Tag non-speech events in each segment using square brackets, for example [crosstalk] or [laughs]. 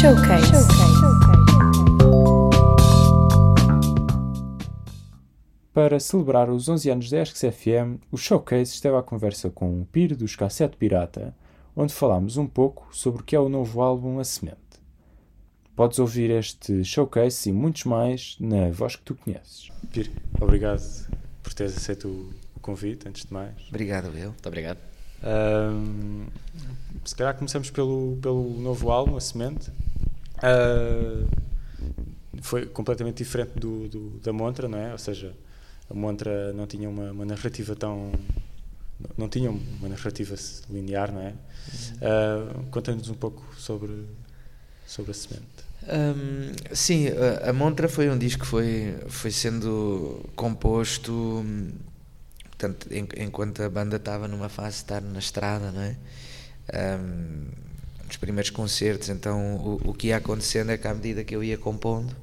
Showcase. Para celebrar os 11 anos da ESCS FM, o Showcase esteve à conversa com o Piro dos Cassete Pirata, onde falámos um pouco sobre o que é o novo álbum A Semente. Podes ouvir este showcase e muitos mais na voz que tu conheces. Piro, obrigado por teres aceito o convite, antes de mais. Obrigado, Will. Muito obrigado. Um, se calhar começamos pelo, pelo novo álbum, A Semente. Uh, foi completamente diferente do, do, da Montra, não é? Ou seja, a Montra não tinha uma, uma narrativa tão. Não tinha uma narrativa linear, não é? Uh, Conta-nos um pouco sobre, sobre a semente. Um, sim, a, a, Montra foi um disco que foi, foi sendo composto portanto, em, enquanto a banda estava numa fase de estar na estrada, não é? Um, nos primeiros concertos, então o, o que ia acontecendo é que à medida que eu ia compondo,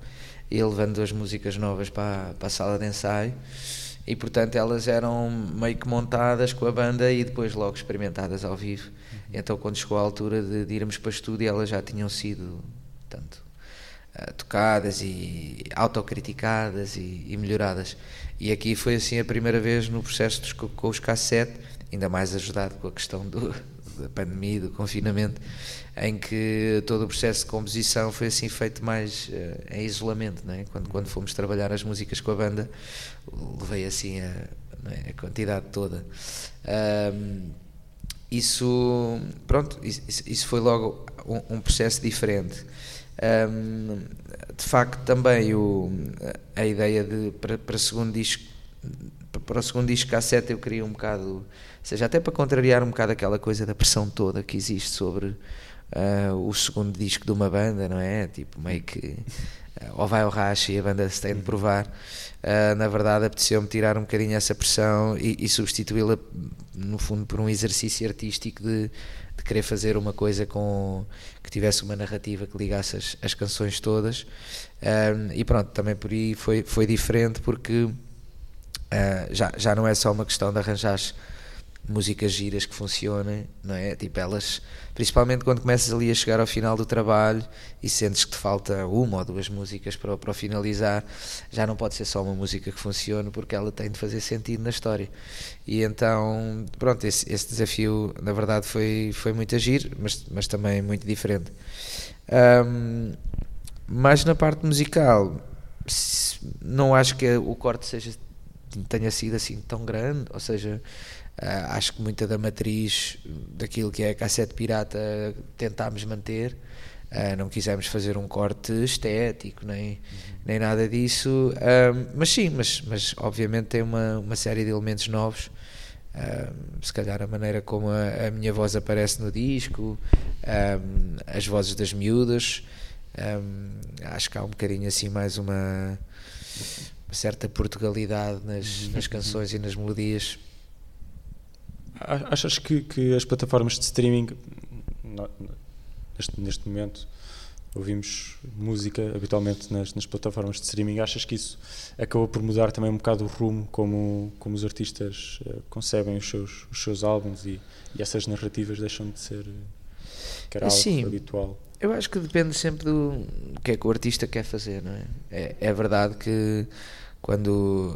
ia levando as músicas novas para, para a sala de ensaio e portanto elas eram meio que montadas com a banda e depois logo experimentadas ao vivo. Então quando chegou a altura de, de irmos para o estúdio elas já tinham sido tanto uh, tocadas e autocriticadas e, e, melhoradas. E aqui foi assim a primeira vez no processo dos, com os cassete, ainda mais ajudado com a questão do, da pandemia, do confinamento, em que todo o processo de composição foi assim feito mais uh, em isolamento, não é? quando, quando fomos trabalhar as músicas com a banda, levei assim a, é? a quantidade toda. Um, isso, pronto, isso, isso foi logo um, um processo diferente. Um, de facto, também o, a ideia de para, para segundo disco para o segundo disco cassete eu queria um bocado, seja, até para contrariar um bocado aquela coisa da pressão toda que existe sobre uh, o segundo disco de uma banda, não é? Tipo, meio que uh, ou vai ao racha e a banda se tem de provar. Uh, na verdade, apeteceu-me tirar um bocadinho essa pressão e, e substituí-la, no fundo, por um exercício artístico de, de, querer fazer uma coisa com que tivesse uma narrativa que ligasse as, as canções todas. e pronto, também por aí foi, foi diferente porque já, já não é só uma questão de arranjar músicas giras que funcionem, não é? Tipo, elas, principalmente quando começas ali a chegar ao final do trabalho e sentes que te falta uma ou duas músicas para, para finalizar, já não pode ser só uma música que funcione porque ela tem de fazer sentido na história. E então, pronto, esse, esse desafio na verdade foi, foi muito agir, mas, mas também muito diferente. Um, mas na parte musical, não acho que o corte seja tenha sido assim tão grande, ou seja, acho que muita da matriz daquilo que é a cassete pirata tentámos manter. Uh, não quisemos fazer um corte estético nem, uhum. nem nada disso, uh, mas sim, mas, mas obviamente tem uma, uma série de elementos novos. se calhar a maneira como a, a, minha voz aparece no disco, as vozes das miúdas, acho que há um bocadinho assim mais uma, uma certa portugalidade nas, nas canções e nas melodias Achas que, que as plataformas de streaming, neste, neste momento, ouvimos música habitualmente nas, nas, plataformas de streaming, achas que isso acabou por mudar também um bocado o rumo como, como os artistas uh, concebem os seus, os seus álbuns e, e essas narrativas deixam de ser algo Sim, habitual? Eu acho que depende sempre do que é que o artista quer fazer, não é? É, é verdade que quando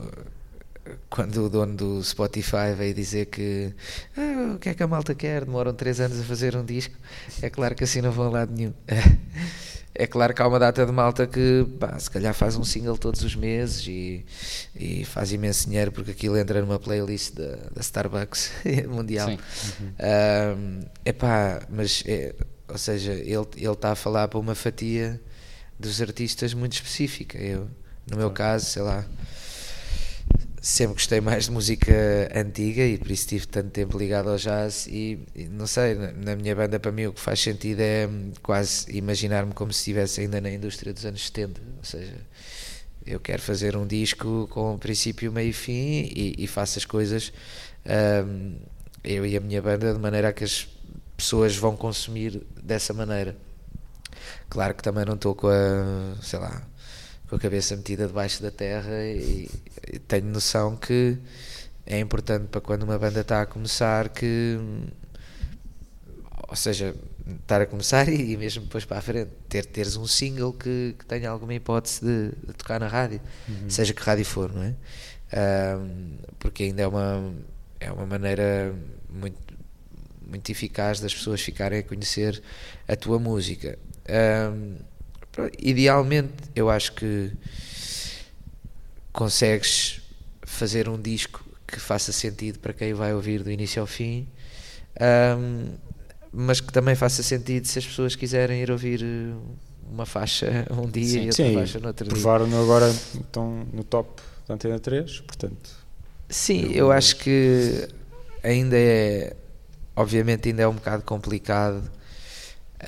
quando o dono do Spotify veio dizer que ah, o que é que a malta quer, demoram 3 anos a fazer um disco, é claro que assim não vão a lado nenhum. [laughs] É claro que há uma data de malta que pá, se calhar faz um single todos os meses e, e faz imenso dinheiro porque aquilo entra numa playlist da, da Starbucks [laughs] mundial. Sim. Uhum. Um, epá, mas é, ou seja, ele está a falar para uma fatia dos artistas muito específica. Eu, no meu caso, sei lá, sempre gostei mais de música antiga e por isso tive tanto tempo ligado ao jazz e, e não sei, na, minha banda para mim o que faz sentido é quase imaginar-me como se estivesse ainda na indústria dos anos 70, ou seja, eu quero fazer um disco com princípio, meio e fim e, e faço as coisas um, eu e a minha banda de maneira a que as pessoas vão consumir dessa maneira. Claro que também não estou com a, sei lá, com a cabeça metida debaixo da terra e, e tenho noção que é importante para quando uma banda está a começar que ou seja, estar a começar e, e, mesmo depois para a frente, ter, teres um single que, que tenha alguma hipótese de, de tocar na rádio, uhum. seja que rádio for, não é? Um, porque ainda é uma, é uma maneira muito, muito eficaz das pessoas ficarem a conhecer a tua música. Um, idealmente, eu acho que consegues fazer um disco que faça sentido para quem vai ouvir do início ao fim, um, mas que também faça sentido se as pessoas quiserem ir ouvir eh, uma faixa [laughs] um dia sim, e outra sim, faixa no outro dia. Provaram agora estão no top da Antena 3, portanto. Sim, eu, eu acho que ainda é, obviamente, ainda é um bocado complicado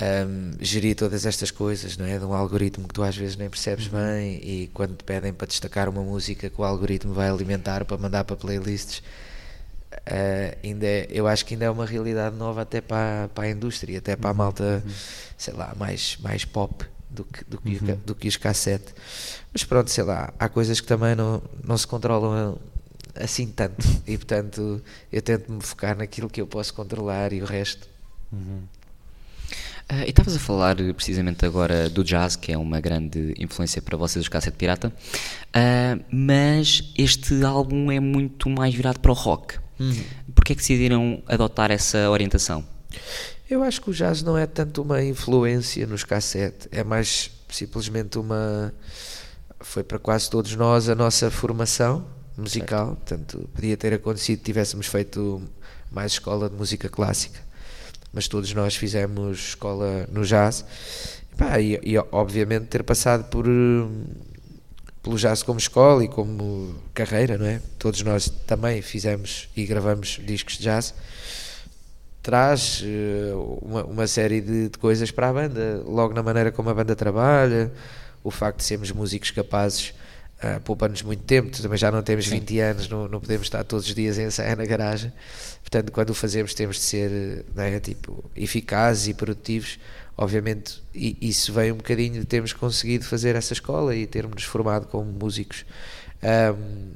um, gerir todas estas coisas, não é? De um algoritmo que tu às vezes nem percebes uhum. bem e quando te pedem para destacar uma música que o algoritmo vai alimentar para mandar para playlists, uh, ainda é, eu acho que ainda é uma realidade nova até para, para a indústria, até para a uhum. malta, uhum. sei lá, mais, mais pop do que, do, que, uhum. do que os cassete. Mas pronto, sei lá, há coisas que também não, não se controlam assim tanto [laughs] e portanto eu tento me focar naquilo que eu posso controlar e o resto. Uhum. Uh, e estavas a falar precisamente agora do jazz, que é uma grande influência para vocês, os Cassete Pirata, uh, mas este álbum é muito mais virado para o rock. Uhum. Porquê é que decidiram adotar essa orientação? Eu acho que o jazz não é tanto uma influência nos cassete, é mais simplesmente uma. Foi para quase todos nós a nossa formação musical, certo. portanto, podia ter acontecido se tivéssemos feito mais escola de música clássica mas todos nós fizemos escola no jazz. E, pá, e, e, obviamente ter passado por pelo jazz como escola e como carreira, não é? Todos nós também fizemos e gravamos discos de jazz. Traz uh, uma, uma, série de, de, coisas para a banda, logo na maneira como a banda trabalha, o facto de sermos músicos capazes uh, poupa-nos muito tempo, também já não temos Sim. 20 anos, não, não podemos estar todos os dias a ensaiar na garagem. Portanto, quando o fazemos, temos de ser é, tipo, eficazes e produtivos. Obviamente, isso vem um bocadinho de termos conseguido fazer essa escola e termos formado como músicos. Um,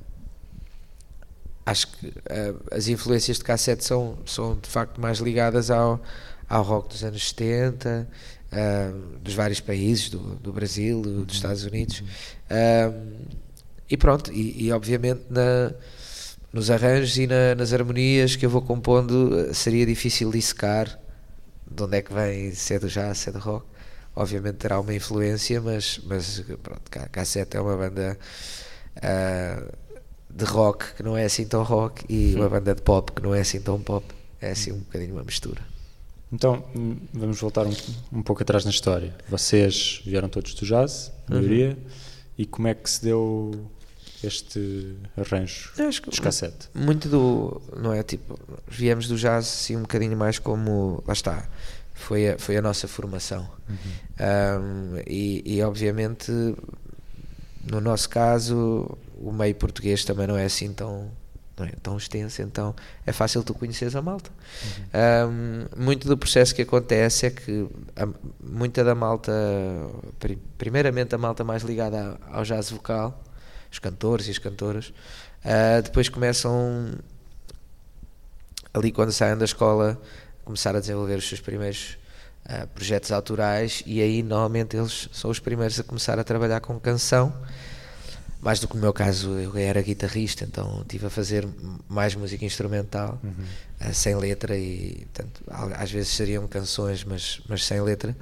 acho que uh, as influências de cassete são, são de facto mais ligadas ao, ao rock dos anos 70, uh, dos vários países, do, do Brasil, do, dos Estados Unidos. Uh, e pronto, e, e obviamente na nos arranjos e na, nas harmonias que eu vou compondo seria difícil dissecar de onde é que vem, se é do jazz, se é do rock. Obviamente terá uma influência, mas, mas pronto, Cassete é uma banda uh, de rock que não é assim tão rock e uma banda de pop que não é assim tão pop. É assim um bocadinho uma mistura. Então, vamos voltar um, um pouco atrás na história. Vocês vieram todos do jazz, a maioria, uhum. e como é que se deu este arranjo dos cassete? Muito do, não é, tipo, viemos do jazz assim um bocadinho mais como, lá está, foi a, foi a nossa formação. Uhum. Um, e, e obviamente, no nosso caso, o meio português também não é assim tão é tão extenso, então é fácil tu conheceres a malta. Uhum. Um, muito do processo que acontece é que a, muita da malta, primeiramente a malta mais ligada ao jazz vocal, os cantores e as cantoras, uh, depois começam ali quando saem da escola começar a desenvolver os seus primeiros uh, projetos autorais e aí normalmente eles são os primeiros a começar a trabalhar com canção mais do que no meu caso eu era guitarrista então tive a fazer mais música instrumental uhum. uh, sem letra e portanto, às vezes seriam canções mas, mas sem letra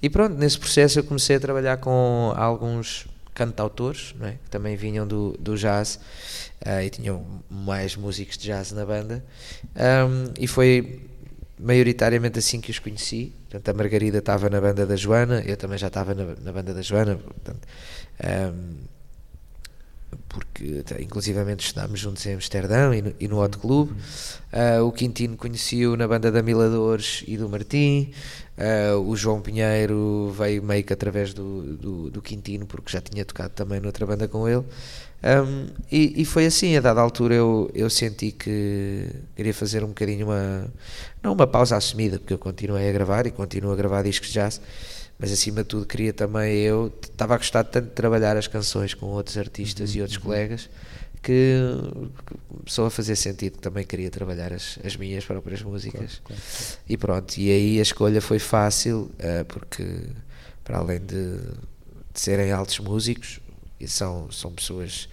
e pronto, nesse processo eu comecei a trabalhar com alguns cantautores, é? que também vinham do, do jazz uh, e tinham mais músicos de jazz na banda. Um, e foi maioritariamente assim que os conheci. Portanto, a Margarida estava na banda da Joana, eu também já estava na, na banda da Joana. Portanto, um, porque inclusivamente estudámos juntos em Amsterdão e no, e no Hot Club. Uh, o Quintino conheci-o na banda da Miladores e do Martim. Uh, o João Pinheiro veio meio que através do, do, do, Quintino, porque já tinha tocado também noutra banda com ele. Um, e, e, foi assim, a dada altura eu, eu senti que queria fazer um bocadinho uma. Não uma pausa assumida, porque eu continuei a gravar e continuo a gravar discos de jazz, mas acima de tudo queria também. Eu estava a gostar tanto de trabalhar as canções com outros artistas uhum, e outros uhum. colegas que começou a fazer sentido que também queria trabalhar as, as minhas próprias músicas. Claro, claro. E pronto, e aí a escolha foi fácil, uh, porque para além de, de, serem altos músicos, e são, são pessoas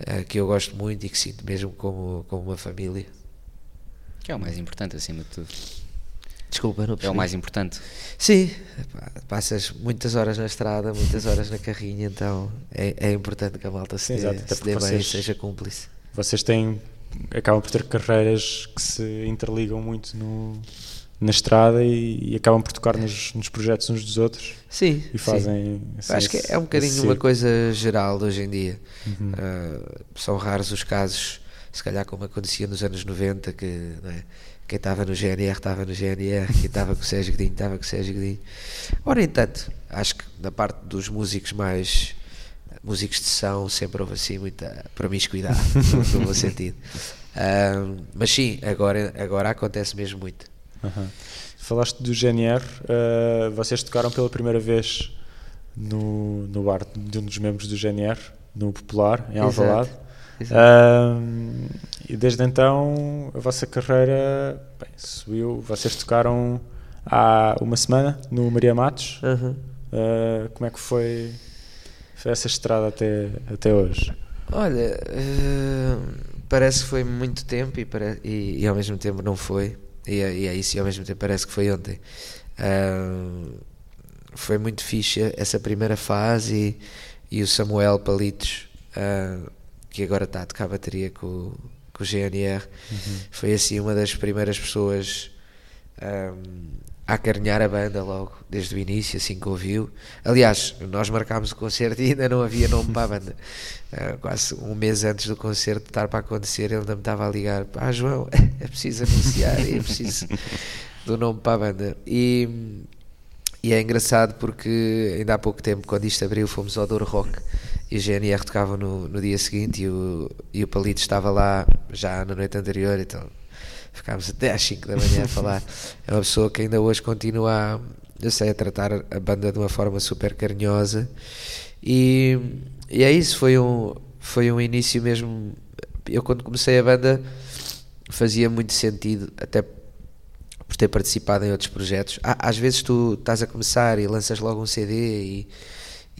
uh, que eu gosto muito e que sinto mesmo como, como uma família. Que é o mais importante acima de tudo. Desculpa, não É o mais importante. Sim, passas muitas horas na estrada, muitas horas na carrinha, então é, é importante que a malta se Sim, dê, exato, se dê bem e seja cúmplice. Vocês têm, acabam por ter carreiras que se interligam muito no, na estrada e, e acabam por tocar nos, nos, projetos uns dos outros. Sim. E fazem. Assim, Acho que é um bocadinho uma coisa geral de hoje em dia. Uhum. Uh, são raros os casos, se calhar como acontecia nos anos 90, que. É? quem estava no GNR estava no GNR, quem estava com o Sérgio Godinho estava com o Sérgio Godinho. Ora, entanto, acho que na parte dos músicos mais músicos de sessão sempre houve assim muita promiscuidade, [laughs] no, bom sentido. Uh, mas sim, agora, agora acontece mesmo muito. Uhum. Falaste do GNR, uh, vocês tocaram pela primeira vez no, no bar de um dos membros do GNR, no Popular, em Alvalade. Uh, e desde então a vossa carreira bem, subiu. Vocês tocaram há uma semana no Maria Matos. Uhum. Uh, como é que foi, foi, essa estrada até, até hoje? Olha, uh, parece que foi muito tempo e, e, e, ao mesmo tempo não foi. E, e é isso, e ao mesmo tempo parece que foi ontem. Uh, foi muito fixe essa primeira fase e, e o Samuel Palitos que agora está a tocar bateria com, com o GNR, uhum. foi assim uma das primeiras pessoas um, a acarinhar a banda logo, desde o início, assim que ouviu. Aliás, nós marcámos o concerto e ainda não havia nome para a banda. Uh, [laughs] quase um mês antes do concerto estar para acontecer, ele ainda me estava a ligar: Ah, João, [laughs] é preciso anunciar, é preciso do nome para a banda. E, e é engraçado porque ainda há pouco tempo, quando isto abriu, fomos ao Douro Rock e o GNR tocava no, no dia seguinte e o, e o Palito estava lá já na noite anterior, então ficámos até às 5 da manhã a [laughs] falar. É uma pessoa que ainda hoje continua, a, eu sei, a tratar a banda de uma forma super carinhosa e, e é isso, foi um, foi um início mesmo. Eu, quando comecei a banda, fazia muito sentido, até por ter participado em outros projetos. Às vezes tu estás a começar e lanças logo um CD e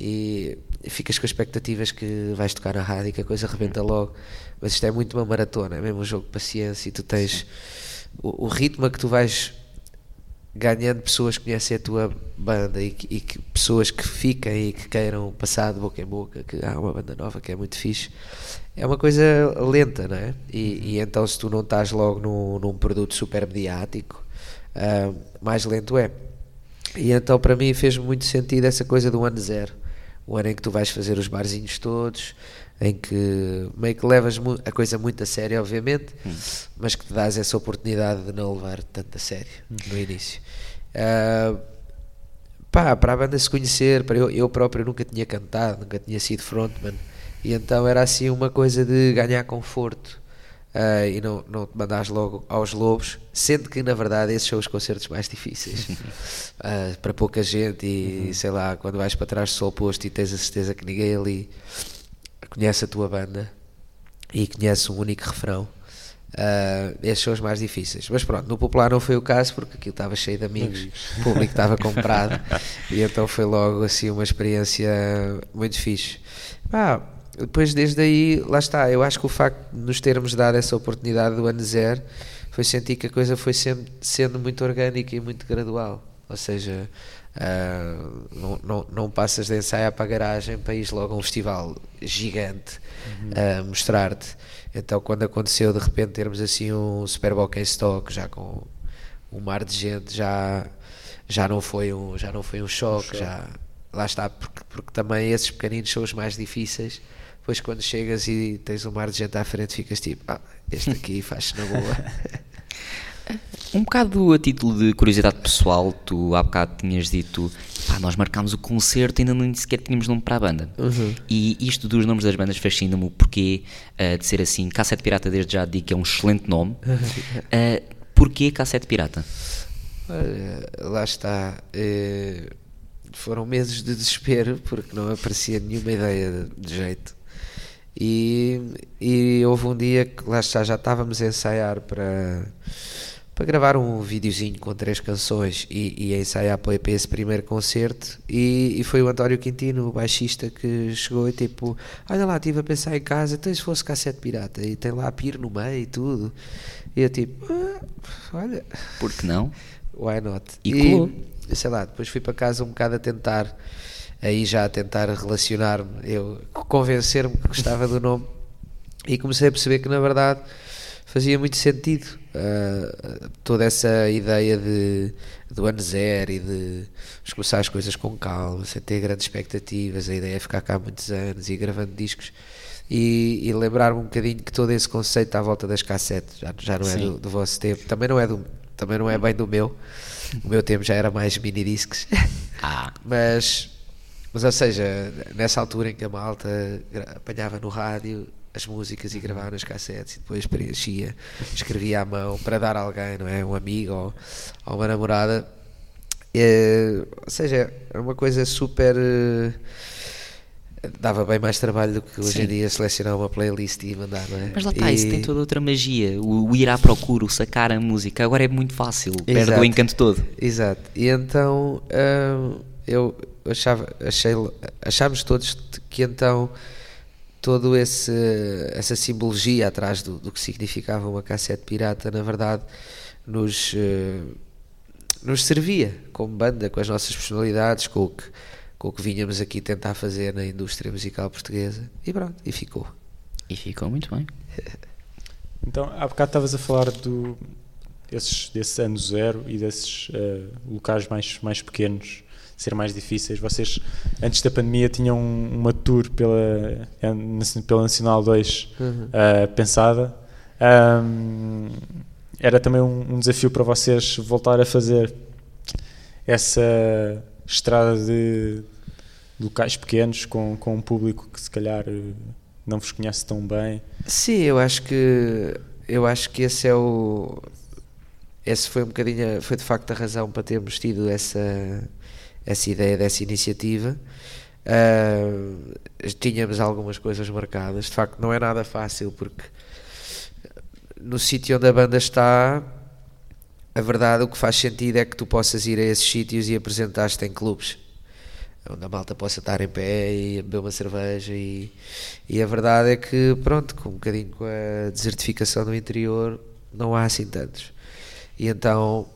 e ficas com expectativas que vais tocar na rádio e que a coisa rebenta logo. Mas isto é muito uma maratona, é mesmo um jogo de paciência e tu tens o, o, ritmo a que tu vais ganhando pessoas que conhecem a tua banda e, que, e que pessoas que fiquem e que queiram passar de boca em boca que há uma banda nova que é muito fixe. É uma coisa lenta, não é? E, e então se tu não estás logo num, num produto super mediático, uh, mais lento é. E então para mim fez muito sentido essa coisa do ano zero o ano em que tu vais fazer os barzinhos todos, em que meio que levas a coisa muito a sério, obviamente, hum. mas que te dás essa oportunidade de não levar tanto a sério hum. no início. Uh, pá, para a banda se conhecer, para eu, eu próprio nunca tinha cantado, nunca tinha sido frontman, e então era assim uma coisa de ganhar conforto uh, e não, não te mandares logo aos lobos, sendo que na verdade esses são os concertos mais difíceis uh, [laughs] para pouca gente. E uhum. sei lá, quando vais para trás do sol posto e tens a certeza que ninguém ali conhece a tua banda e conhece um único refrão. Uh, esses são os mais difíceis, mas pronto, no Popular não foi o caso porque aquilo estava cheio de amigos, o público estava comprado [laughs] e então foi logo assim uma experiência muito fixe. Depois desde aí, lá está, eu acho que o facto de nos termos dado essa oportunidade do ano zero foi sentir que a coisa foi sendo, sendo muito orgânica e muito gradual, ou seja, uh, não, não, não passas de ensaio para a garagem para ir logo a um festival gigante a uhum. uh, mostrar-te. Então, quando aconteceu de repente termos assim um Super Bowl em stock, já com um mar de gente, já, já, não, foi um, já não foi um choque, um choque. já lá está, porque, porque também esses pequeninos são os mais difíceis depois quando chegas e tens um mar de gente à frente, ficas tipo, ah, este aqui [laughs] faz-se na boa. [laughs] Um bocado a título de curiosidade pessoal, tu há bocado tinhas dito, pá, nós marcámos o concerto e ainda nem sequer tínhamos nome para a banda. Uhum. E isto dos nomes das bandas fascina-me o porquê uh, de ser assim. Cassete Pirata, desde já digo que é um excelente nome. Uh, [laughs] porquê Cassete Pirata? Olha, lá está. Uh, foram meses de desespero porque não aparecia nenhuma ideia de jeito. E, e houve um dia que lá está, já estávamos a ensaiar para, para gravar um videozinho com três canções e, e a ensaiar para esse primeiro concerto. E, e, foi o António Quintino, o baixista, que chegou e tipo: Olha lá, estive a pensar em casa, então se fosse cassete pirata e tem lá a pir no meio e tudo. E eu tipo: ah, Olha, por que não? Why not? E, e sei lá, depois fui para casa um bocado a tentar aí já a tentar relacionar-me, eu convencer-me que gostava do nome e comecei a perceber que na verdade fazia muito sentido uh, toda essa ideia de, do ano zero e de começar as coisas com calma, sem ter grandes expectativas, a ideia é ficar cá muitos anos e gravando discos e, e lembrar-me um bocadinho que todo esse conceito à volta das cassetes já, já não é do, do, vosso tempo, também não é do também não é bem do meu o meu tempo já era mais mini discs ah. [laughs] mas mas, ou seja, nessa altura em que a malta apanhava no rádio as músicas e gravava nas cassetes e depois preenchia, escrevia à mão para dar a alguém, não é? Um amigo ou, ou uma namorada. É, ou seja, é uma coisa super. Eh, dava bem mais trabalho do que hoje Sim. em dia selecionar uma playlist e mandar, não é? Mas lá está, e... isso tem toda outra magia. O, o, ir à procura, o sacar a música, agora é muito fácil, perde o encanto todo. Exato. E então hum, eu achava, achei, achámos todos que então todo esse essa simbologia atrás do, do que significava uma cassete pirata na verdade nos uh, nos servia como banda com as nossas personalidades com o que com o que vinhamos aqui tentar fazer na indústria musical portuguesa e pronto e ficou. E ficou muito bem. [laughs] Então há bocado estavas a falar do desses, desse ano zero e desses uh, locais mais mais pequenos ser mais difíceis. Vocês, antes da pandemia, tinham uma tour pela, pela Nacional 2 uhum. uh, pensada. Um, era também um, um, desafio para vocês voltar a fazer essa estrada de locais pequenos com, com um público que se calhar não vos conhece tão bem. Sim, eu acho que eu acho que esse é o esse foi um bocadinho foi de facto a razão para termos tido essa essa ideia dessa iniciativa. Uh, tínhamos algumas coisas marcadas, de facto, não é nada fácil porque no sítio onde a banda está, a verdade, o que faz sentido é que tu possas ir a esses sítios e apresentar-te em clubes onde a malta possa estar em pé e beber uma cerveja e, e a verdade é que pronto, com um bocadinho com a desertificação do interior não há assim tantos e então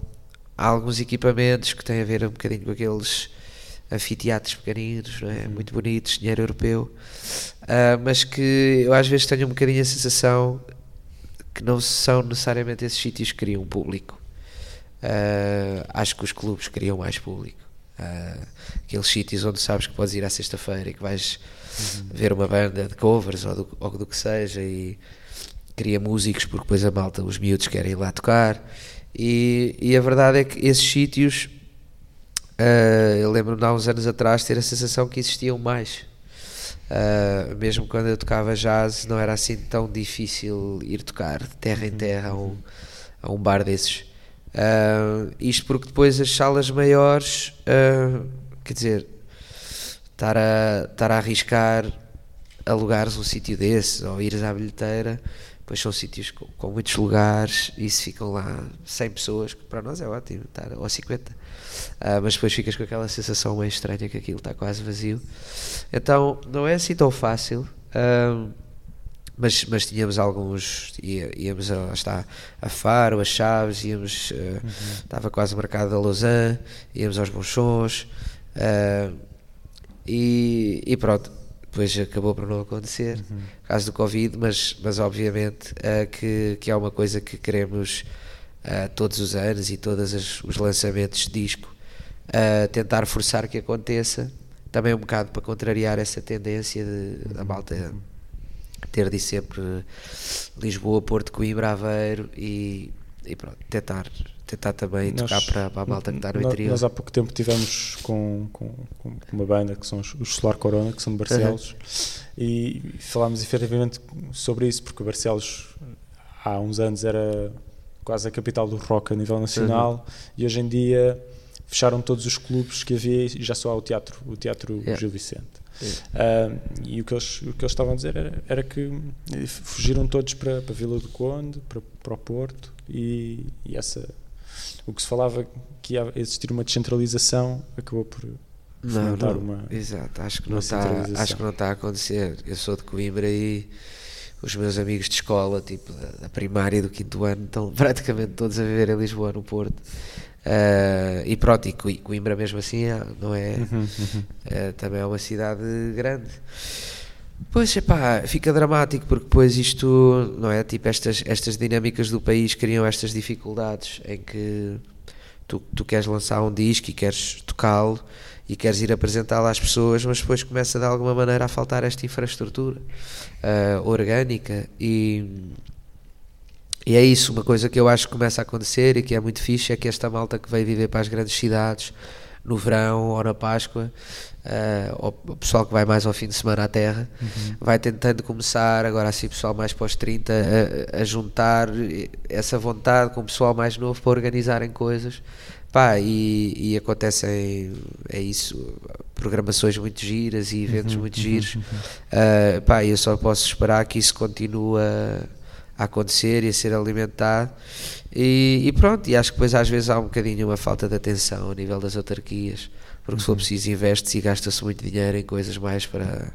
há alguns equipamentos que têm a ver um bocadinho com aqueles anfiteatros pequeninos, é? Uhum. muito bonitos, dinheiro europeu, uh, mas que eu às vezes tenho um bocadinho a sensação que não são necessariamente esses sítios que criam público. Uh, acho que os clubes criam mais público. Uh, aqueles sítios onde sabes que podes ir à sexta-feira e que vais uhum. ver uma banda de covers ou do, ou do que seja e cria músicos porque depois a malta, os miúdos querem ir lá tocar e, e a verdade é que esses sítios, uh, eu lembro-me há uns anos atrás ter a sensação que existiam mais. Uh, mesmo quando eu tocava jazz, não era assim tão difícil ir tocar de terra em uhum. terra a um, a um bar desses. Uh, isto porque depois as salas maiores, uh, quer dizer, estar a, estar a arriscar alugares um sítio desse ou ires à bilheteira Pois são sítios com, com, muitos lugares e se ficam lá 100 pessoas, que para nós é ótimo, estar, ou 50. Uh, ah, mas depois ficas com aquela sensação meio estranha que aquilo está quase vazio. Então não é assim tão fácil. Uh, mas, mas tínhamos alguns, íamos a, está, a Faro, a Chaves, íamos, uh, uhum. estava quase marcado a Lausanne, íamos aos Bons Sons, uh, e, e pronto, depois acabou por não acontecer, uhum. caso do Covid, mas, mas obviamente uh, que, que é uma coisa que queremos uh, todos os anos e todos os lançamentos de disco uh, tentar forçar que aconteça, também um bocado para contrariar essa tendência de, da malta ter de sempre Lisboa, Porto, Coimbra, Aveiro e, e pronto, tentar tentar também nós, tocar para, para a malta que está no interior. Nós há pouco tempo tivemos com, com, com uma banda que são os, os Solar Corona, que são de Barcelos, uhum. e falámos efetivamente sobre isso, porque Barcelos há uns anos era quase a capital do rock a nível nacional uhum. e hoje em dia fecharam todos os clubes que havia e já só há o teatro, o teatro yeah. Gil Vicente. Uh, e o que, eles, o que eles estavam a dizer era, era que fugiram todos para, para a Vila do Conde, para, para o Porto, e, e essa, o que se falava que ia existir uma descentralização acabou por Não, não, uma. exato, acho que, não está, acho que não está a acontecer. Eu sou de Coimbra e os meus amigos de escola, tipo da, primária e do quinto ano, estão [laughs] praticamente todos a viver em Lisboa, no Porto. Ah, e pronto, e Coi- Coimbra mesmo assim é- não é, Uhum, uhum. é, também é uma cidade grande. Pois, epá, fica dramático porque depois isto, não é? Tipo, estas, estas dinâmicas do país criam estas dificuldades em que tu, tu queres lançar um disco e queres tocá-lo e queres ir apresentá-lo às pessoas, mas depois começa de alguma maneira a faltar esta infraestrutura ah, orgânica e, e é isso, uma coisa que eu acho que começa a acontecer e que é muito fixe é que esta malta que veio viver para as grandes cidades no verão ou na Páscoa, ou o pessoal que vai mais ao fim de semana à terra, vai tentando começar, agora assim, pessoal mais pós 30, a, a juntar essa vontade com o pessoal mais novo para organizarem coisas. Pá, e, e acontecem, é isso, programações muito giras e eventos muito giros. Ah, pá, eu só posso esperar que isso continue a, a acontecer e a ser alimentado. E, e pronto, e acho que depois às vezes há um bocadinho uma falta de atenção a nível das autarquias, porque se for preciso investe-se e gasta-se muito dinheiro em coisas mais para,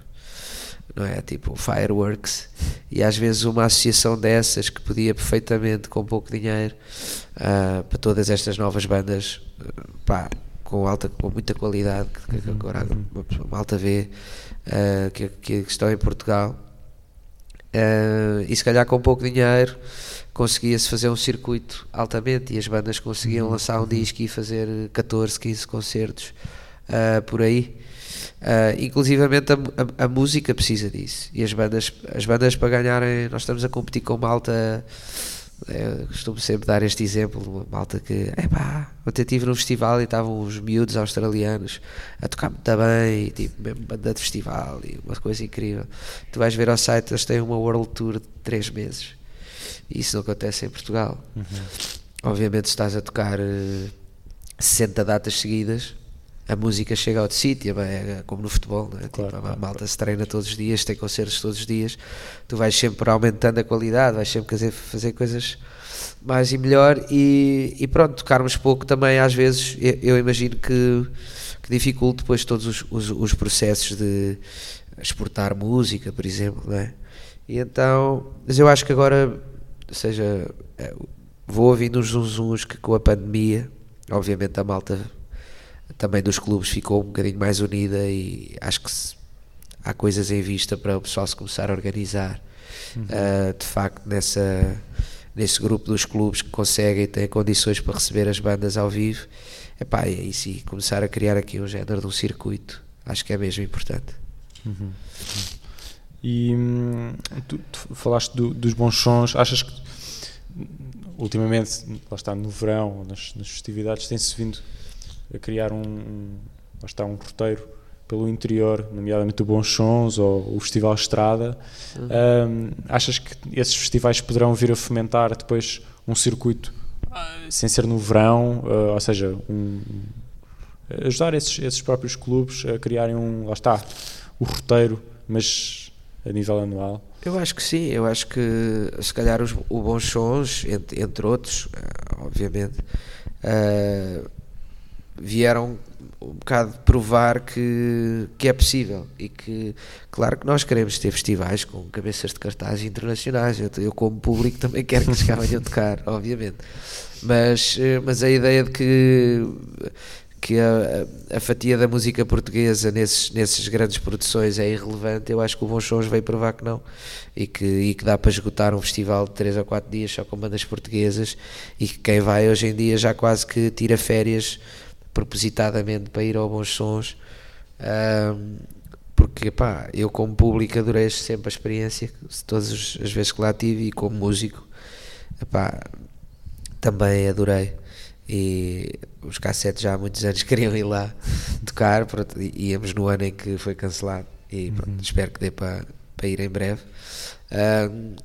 não é? Tipo fireworks. E às vezes uma associação dessas que podia perfeitamente, com pouco dinheiro, ah, para todas estas novas bandas, pá, com, alta, com muita qualidade, que, que agora uma, pessoa- uma alta vê, ah, que, que estão em Portugal. Ah, e se calhar com pouco dinheiro conseguia-se fazer um circuito altamente e as bandas conseguiam lançar um disco e fazer 14, 15 concertos ah, por aí. Ah, inclusivamente a, a- a música precisa disso e as bandas, as bandas para ganharem, nós estamos a competir com malta. Eu costumo sempre dar este exemplo, uma malta que, epá, ontem estive num festival e estavam uns miúdos australianos a tocar muito bem, e, tipo, mesmo banda de festival e uma coisa incrível. Tu vais ver ao site, eles têm uma World Tour de 3 meses e isso não acontece em Portugal. Obviamente, se estás a tocar eh, 60 datas seguidas, a música chega ao sítio, bem, é como no futebol, é? Claro, tipo, a malta se treina todos os dias, tem concertos todos os dias, tu vais sempre aumentando a qualidade, vais sempre fazer, fazer coisas mais e melhor e, e pronto, tocarmos pouco também às vezes eu, eu imagino que, que dificulte depois todos os, os, os processos de exportar música, por exemplo, não é? E então, mas eu acho que agora, ou seja, eh, vou ouvindo uns zunzuns que com a pandemia, obviamente a malta também dos clubes ficou um bocadinho mais unida e acho que se- há coisas em vista para o pessoal se começar a organizar. Uh, de facto nessa nesse grupo dos clubes que conseguem ter condições para receber as bandas ao vivo epá, e aí sim, começar a criar aqui um género de um circuito acho que é mesmo importante. E hum, tu, tu falaste do- dos bons sons, achas que ultimamente, lá está, no verão, nas, nas festividades, tem-se vindo a criar um, um, lá está, um roteiro pelo interior, nomeadamente o Bons Sons ou o Festival Estrada. Hum, achas que esses festivais poderão vir a fomentar depois um circuito ah, sem ser no verão, ah, ou seja, um, ajudar esses, esses próprios clubes a criarem um, lá está, o roteiro, mas a nível anual. Eu acho que sim, eu acho que se calhar os, o Bons Sons, entre, entre outros, eh, obviamente, eh, vieram um bocado provar que, que é possível e que, claro que nós queremos ter festivais com cabeças de cartaz internacionais, eu, eu como público também quero que eles venham tocar, [laughs] obviamente, mas, eh, mas a ideia de que que a, a- a fatia da música portuguesa nesses, nesses grandes produções é irrelevante, eu acho que o Bons Sons veio provar que não. E que, e que dá para esgotar um festival de 3 ou 4 dias só com bandas portuguesas. E que quem vai hoje em dia já quase que tira férias propositadamente para ir ao Bons Sons Ahm, porque pá, eu como público adorei sempre a experiência todas as vezes que lá tive e como músico epá, também adorei e os cassetes já há muitos anos [laughs] queriam ir lá tocar, pronto, íamos no ano em que foi cancelado e pronto, espero que dê para, para ir em breve. Ahm,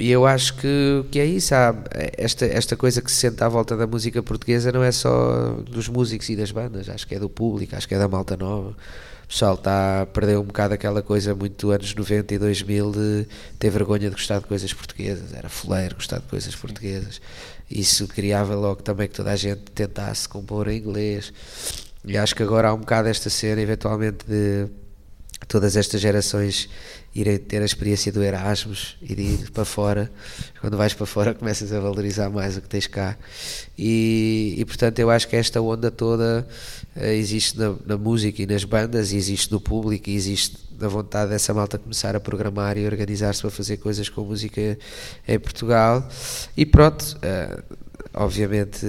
e eu acho que, que é isso, há esta, esta coisa que se sente à volta da música portuguesa não é só dos músicos e das bandas, acho que é do público, acho que é da malta nova. O pessoal está a perder um bocado aquela coisa muito anos 90 e 2000 de ter vergonha de gostar de coisas portuguesas, era fuleiro gostar de coisas portuguesas. Isso criava logo também que toda a gente tentasse compor em inglês. E acho que agora há um bocado esta cena, eventualmente, de todas estas gerações irem ter a experiência do Erasmus de ir para fora. Quando vais para fora, começas a valorizar mais o que tens cá. E, e portanto, eu acho que esta onda toda uh, existe na, na, música e nas bandas, e existe no público, e existe na vontade dessa malta começar a programar e organizar-se para fazer coisas com música em Portugal. E pronto, uh, obviamente.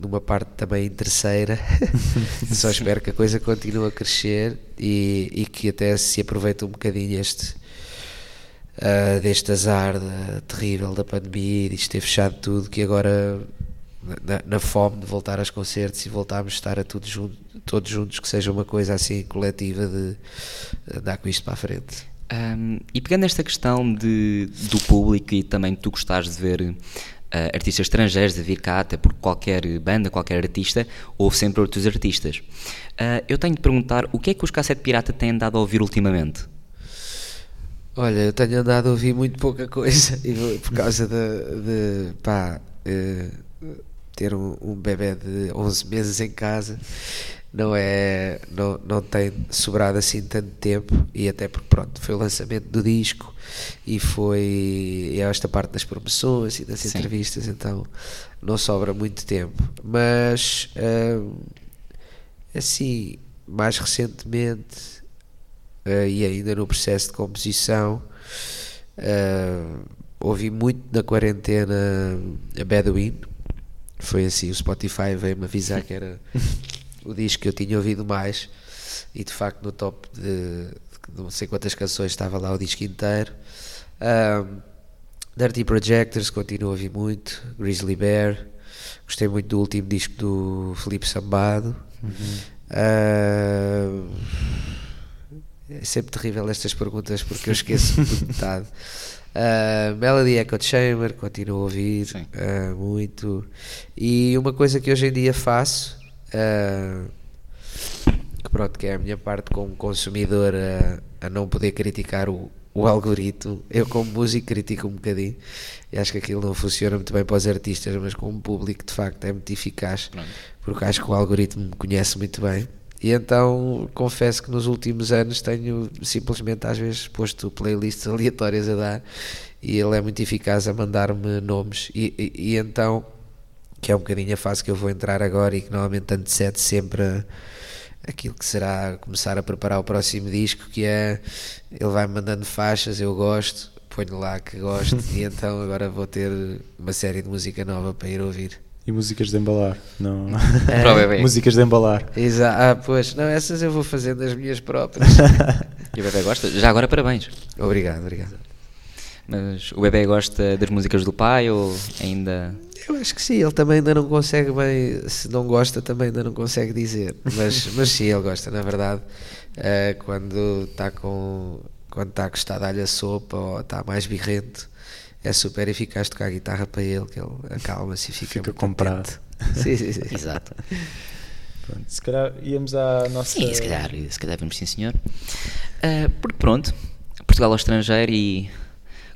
Numa parte também terceira. [laughs] Só espero que a coisa continue a crescer e, e que até se aproveite um bocadinho este uh, deste azar da, terrível da pandemia, de ter fechado tudo, que agora na, na, fome de voltar aos concertos e voltarmos a estar a todos, junto, todos juntos, que seja uma coisa assim coletiva de, de dar com isto para a frente. Um, e pegando esta questão de, do público e também tu gostares de ver uh, artistas estrangeiros a vir cá, até porque qualquer banda, qualquer artista, ouve sempre outros artistas. Uh, eu tenho de perguntar o que é que os Cassete Pirata têm andado a ouvir ultimamente? Olha, eu tenho andado a ouvir muito pouca coisa [laughs] por causa de, de pá, uh, ter um, um bebê de 11 meses em casa não é não, não tem sobrado assim tanto tempo e até porque pronto foi o lançamento do disco e foi e é esta parte das promoções e das Sim. entrevistas então não sobra muito tempo mas hum, assim mais recentemente uh, e ainda no processo de composição uh, ouvi muito na quarentena a Bedouin foi assim o Spotify veio-me avisar [laughs] que era o disco que eu tinha ouvido mais e de facto no top de, de não sei quantas canções estava lá o disco inteiro. Um, Dirty Projectors continuo a ouvir muito, Grizzly Bear, gostei muito do último disco do Felipe Sambado. Uhum. Uh, é sempre terrível estas perguntas porque eu esqueço de metade. Uh, Melody Echo Chamber, continuo a ouvir uh, muito. E uma coisa que hoje em dia faço Uh, que pronto, que é a minha parte como consumidor a, a não poder criticar o, o algoritmo. Eu, como músico, critico um bocadinho e acho que aquilo não funciona muito bem para os artistas, mas como público, de facto, é muito eficaz porque acho que o algoritmo me conhece muito bem. E então confesso que nos últimos anos tenho simplesmente às vezes posto playlists aleatórias a dar e ele é muito eficaz a mandar-me nomes. E, e, e então que é um bocadinho a fase que eu vou entrar agora e que normalmente antecede sempre aquilo que será começar a preparar o próximo disco, que é ele vai mandando faixas, eu gosto, ponho lá que gosto [laughs] e então agora vou ter uma série de música nova para ir ouvir. E músicas de embalar, não. É. [laughs] músicas de embalar. Exato, ah, pois, não, essas eu vou fazendo as minhas próprias. [laughs] e o bebê gosta? Já agora parabéns. Obrigado, obrigado. Mas o bebê gosta das músicas do pai ou ainda eu acho que sim, ele também ainda não consegue bem, se não gosta, também ainda não consegue dizer. Mas, [laughs] mas sim, ele gosta, na verdade. Uh, quando está com. Quando está a gostar de alho a sopa ou está mais birrento, é super eficaz tocar a guitarra para ele, que ele acalma-se e fica, fica comprado. Sim, sim, sim. Exato. Pronto, se calhar íamos à nossa. Sim, se calhar, se calhar vamos sim, senhor. Uh, porque pronto, Portugal ao estrangeiro e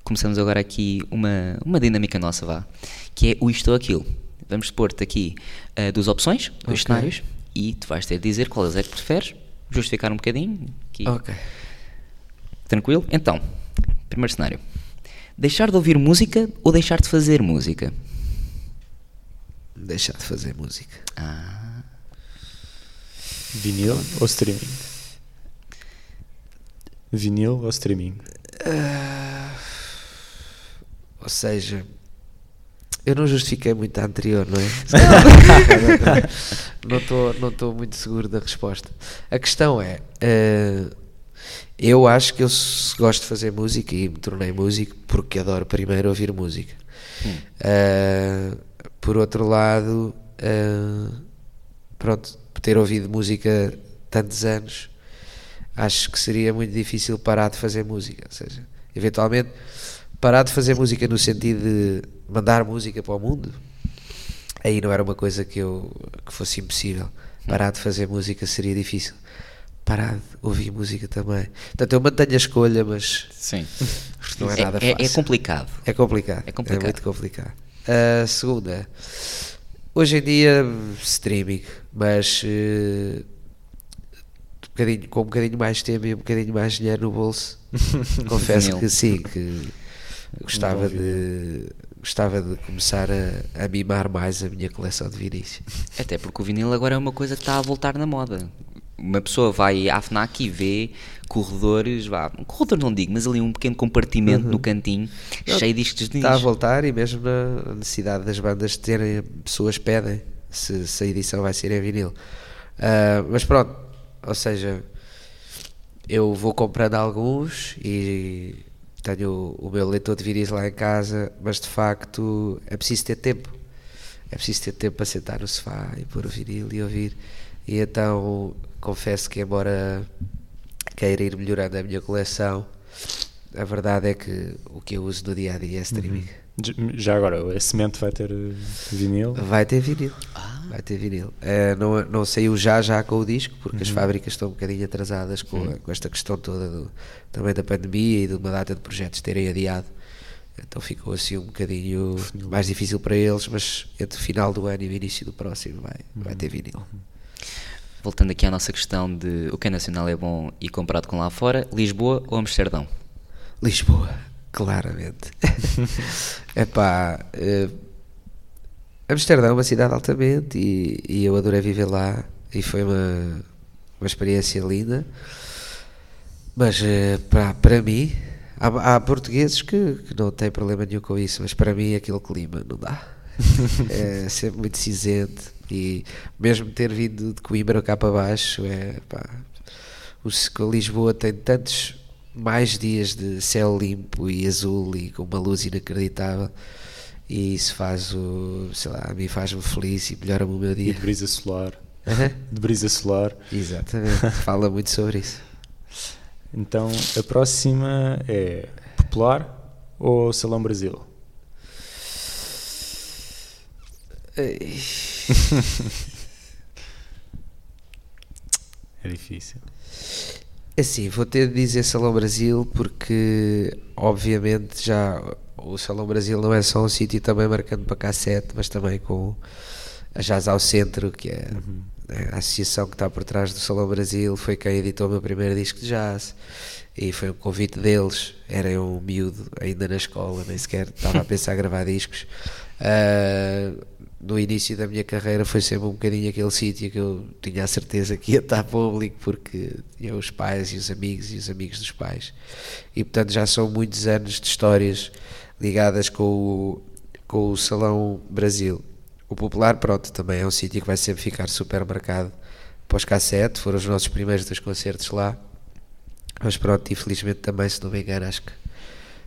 começamos agora aqui uma, uma dinâmica nossa, vá que é o isto ou aquilo. Vamos pôr-te aqui uh, duas opções, dois okay. cenários, e tu vais ter de dizer qual é que preferes, justificar um bocadinho. Aqui. Ok. Tranquilo? Então, primeiro cenário. Deixar de ouvir música ou deixar de fazer música? Deixar de fazer música. Ah. Vinil ou streaming? Vinil ou streaming? Uh, ou seja, eu não justifiquei muito a anterior, não é? [laughs] não estou não muito seguro da resposta. A questão é, uh, eu acho que eu gosto de fazer música e me tornei músico porque adoro primeiro ouvir música. Hum. Uh, por outro lado, uh, pronto, ter ouvido música tantos anos, acho que seria muito difícil parar de fazer música. Ou seja, eventualmente parar de fazer música no sentido de mandar música para o mundo, aí não era uma coisa que eu que fosse impossível. Parar de fazer música seria difícil. Parar de ouvir música também. Portanto, eu mantenho a escolha, mas Sim. [laughs] não é, É, nada é- fácil. é complicado. É complicado. É complicado. muito complicado. A segunda, hoje em dia, streaming, mas eh, um bocadinho- com um bocadinho mais tempo e um bocadinho mais dinheiro no bolso, [laughs] confesso que sim, que gostava de, gostava de começar a, a mimar mais a minha coleção de vinis. [laughs] Até porque o vinil agora é uma coisa que está a voltar na moda. Uma pessoa vai à FNAC e vê corredores, vá, um corredor não digo, mas ali um pequeno compartimento no cantinho, Não, cheio de discos de Está a voltar e mesmo na necessidade das bandas de terem, pessoas pedem se, se a edição vai ser em vinil. Ah, mas pronto, ou seja, eu vou comprando alguns e tenho o, meu leitor de vinis lá em casa, mas de facto é preciso ter tempo. É preciso ter tempo para sentar no sofá e pôr o vinil e ouvir. E então confesso que embora queira ir melhorando a minha coleção, a verdade é que o que eu uso no dia a dia é streaming. J- Já agora, a semente vai ter eh, vinil. Vai ter vinil. Vai ter vinil. Eh, não, não saiu já já com o disco, porque as fábricas estão um bocadinho atrasadas com, a- com esta questão toda do- também da pandemia e de uma data de projetos terem adiado. Então ficou assim um bocadinho mais difícil para eles, mas entre o final do ano e o início do próximo vai, vai ter vinil. Voltando aqui à nossa questão de o que é nacional é bom e comprado com lá fora, Lisboa ou Amsterdão? Lisboa, claramente. [laughs] Epá, eh, Amsterdão é uma cidade altamente e, e eu adorei viver lá e foi uma, uma experiência linda. Mas eh, para, para mim, há, há portugueses que, que não têm problema nenhum com isso, mas para mim aquele clima não dá. [laughs] é sempre muito cinzento e mesmo ter vindo de Coimbra cá para baixo, é pá, o Lisboa tem tantos mais dias de céu limpo e azul e com uma luz inacreditável e isso faz o, sei lá, a mim faz-me feliz e melhora-me o meu E dia. de brisa solar. De brisa solar. Exatamente, [laughs] fala muito sobre isso. Então, a próxima é Popular ou Salão Brasil? [laughs] É difícil. Assim, vou ter de dizer Salão Brasil porque, obviamente, já o Salão Brasil não é só um sítio também marcando para cassete, mas também com a Jazz ao Centro, que é né, a associação que está por trás do Salão Brasil, foi quem editou o meu primeiro disco de jazz e foi um convite deles. Era eu um miúdo ainda na escola, nem sequer estava a pensar em gravar discos. Ah, no início da minha carreira foi sempre um bocadinho aquele sítio que eu tinha a certeza que ia estar público porque tinha os pais e os amigos e os amigos dos pais. E portanto já são muitos anos de histórias ligadas com o, com o Salão Brasil. O Popular pronto também é um sítio que vai sempre ficar super marcado para os cassete, foram os nossos primeiros dois concertos lá. Mas pronto, infelizmente também se não me engano acho que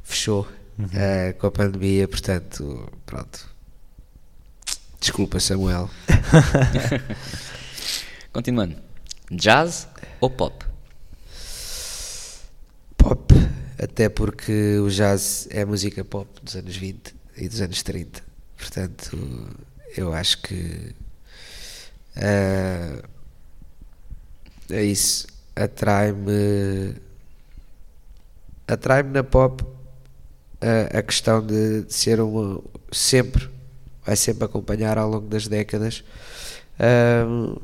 fechou eh, com a pandemia, portanto pronto Desculpa, Samuel. [laughs] Continuando. Jazz ou pop? Pop, até porque o jazz é música pop dos anos 20 e dos anos 30. Portanto, eu acho que ah, é isso. Atrai-me atrai-me na pop a, a questão de, de ser uma sempre vai sempre acompanhar ao longo das décadas. Ah,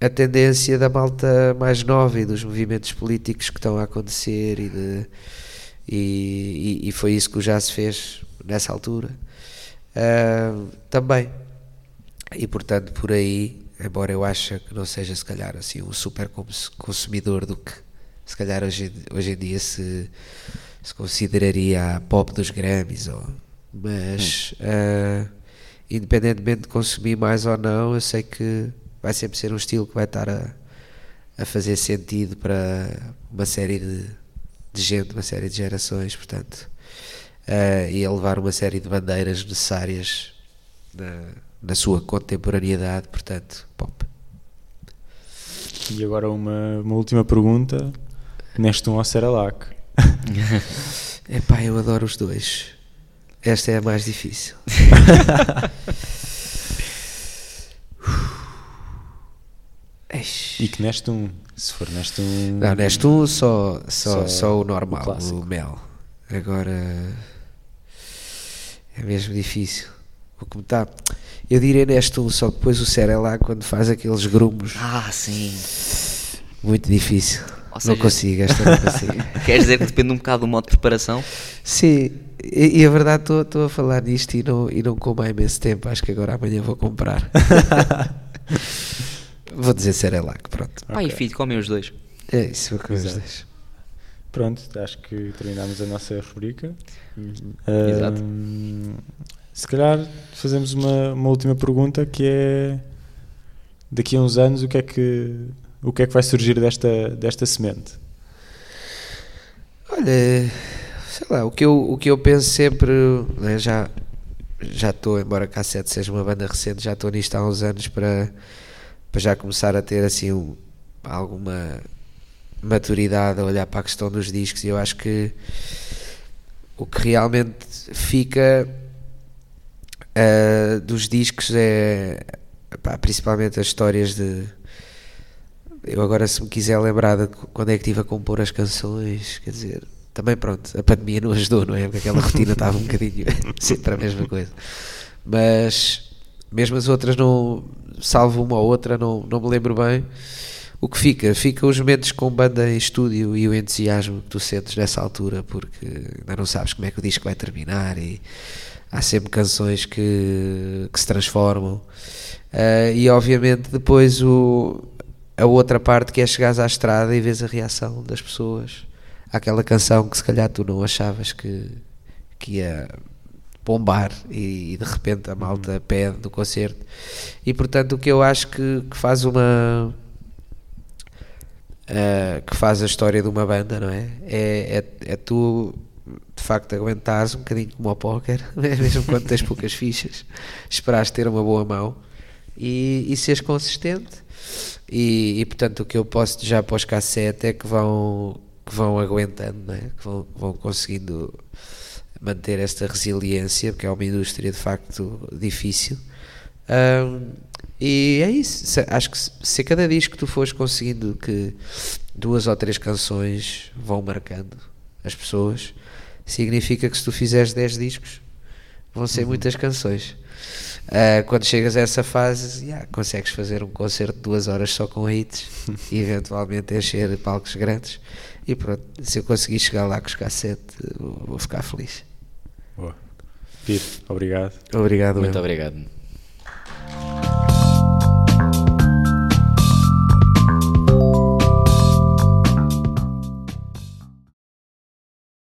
a tendência da malta mais nova e dos movimentos políticos que estão a acontecer e, de, e, e- e foi isso que o jazz fez nessa altura. Também. E portanto por aí embora eu ache que não seja se calhar assim um super cons- consumidor do que se calhar hoje, hoje em dia se, se consideraria a pop dos Grammys ou, mas ah, independentemente de consumir mais ou não eu sei que vai sempre ser um estilo que vai estar a, a fazer sentido para uma série de, de gente, uma série de gerações, portanto, eh, e a levar uma série de bandeiras necessárias na, na sua contemporaneidade, portanto, pop. E agora uma, uma última pergunta. Neste um ao Cerelac. [laughs] Epá, eu adoro os dois. Esta é a mais difícil. [laughs] E que neste um, se for neste um. Não, neste um só, só, Só só o o normal, o, clássico. mel. Agora é mesmo difícil. O que me tá, eu diria neste um, só que depois o Cerelac quando faz aqueles grumos, Ah, sim. muito difícil. Ou não seja- consigo, esta não consigo. [laughs] Queres dizer que depende um bocado do modo de preparação? Sim, e, e a verdade estou- a falar nisto e não, e não como há imenso tempo. Acho que agora amanhã vou comprar. [laughs] vou dizer Cerelac, pronto. Pai e Ok. filho comem os dois. É isso, vou comer os dois. Pronto, acho que terminamos a nossa rubrica. Exato. Se calhar fazemos uma, uma última pergunta que é daqui a uns anos o que é que o que é que vai surgir desta, desta semente? Olha, sei lá, o que eu, o que eu penso sempre, né, já já estou, embora a K7 seja uma banda recente, já estou nisto há uns anos para, para já começar a ter assim um- alguma maturidade a olhar para a questão dos discos e eu acho que o que realmente fica ah, dos discos é pá, principalmente as histórias de eu agora se me quiser lembrar de quando é que estive a compor as canções, quer dizer, também pronto, a pandemia não ajudou, não é? Porque aquela rotina estava um bocadinho [laughs] sempre a mesma coisa. Mas mesmo as outras não, salvo uma ou outra, não, não me lembro bem. O que fica? Fica os momentos com banda em estúdio e o entusiasmo que tu sentes nessa altura, porque ainda não sabes como é que o disco vai terminar e há sempre canções que, que se transformam. Ah, e obviamente depois o, a outra parte que é chegares à estrada e vês a reação das pessoas àquela canção que se calhar tu não achavas que, que ia bombar e, e de repente a malta pede no concerto. E portanto o que eu acho que, que faz uma ah, que faz a história de uma banda, não é? É, é, é tu de facto aguentares um bocadinho como ao póquer, [laughs] mesmo quando tens poucas fichas, esperares ter uma boa mão e, e seres consistente. E, e, portanto o que eu posso já para os cassete é que vão, que vão aguentando, é? que vão, vão conseguindo manter esta resiliência, porque é uma indústria de facto difícil. Ahm, e é isso. Acho que se, a cada disco tu fores conseguindo que duas ou três canções vão marcando as pessoas, significa que se tu fizeres 10 discos vão ser muitas canções. Uh, quando chegas a essa fase, yeah, consegues fazer um concerto de duas horas só com hits [laughs] e eventualmente encher palcos grandes. E pronto, se eu conseguir chegar lá com os cassete, vou ficar feliz. Boa. Pito, obrigado. Obrigado. Muito obrigado.